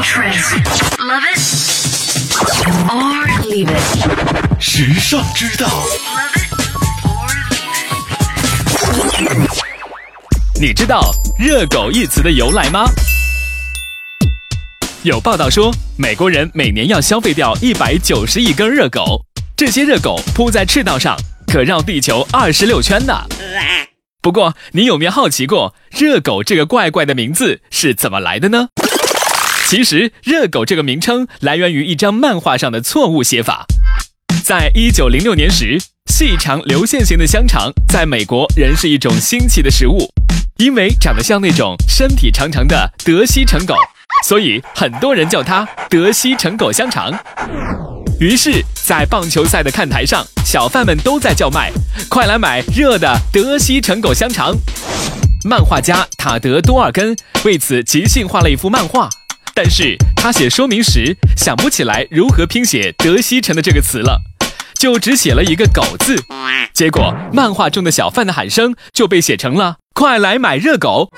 trends. Love it or leave it. 时尚之道.你知道“热狗”一词的由来吗？有报道说，美国人每年要消费掉一百九十亿根热狗，这些热狗铺在赤道上，可绕地球二十六圈呢。不过，你有没有好奇过，热狗这个怪怪的名字是怎么来的呢？其实，热狗这个名称来源于一张漫画上的错误写法。在一九零六年时，细长流线型的香肠在美国仍是一种新奇的食物，因为长得像那种身体长长的德西城狗，所以很多人叫它德西城狗香肠。于是，在棒球赛的看台上，小贩们都在叫卖：“快来买热的德西城狗香肠！”漫画家塔德多尔根为此即兴画了一幅漫画，但是他写说明时想不起来如何拼写“德西城”的这个词了，就只写了一个“狗”字。结果，漫画中的小贩的喊声就被写成了“快来买热狗”。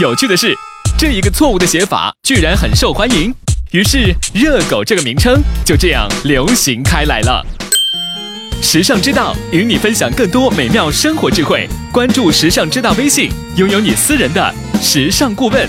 有趣的是，这一个错误的写法居然很受欢迎，于是“热狗”这个名称就这样流行开来了。时尚之道与你分享更多美妙生活智慧，关注时尚之道微信，拥有你私人的时尚顾问。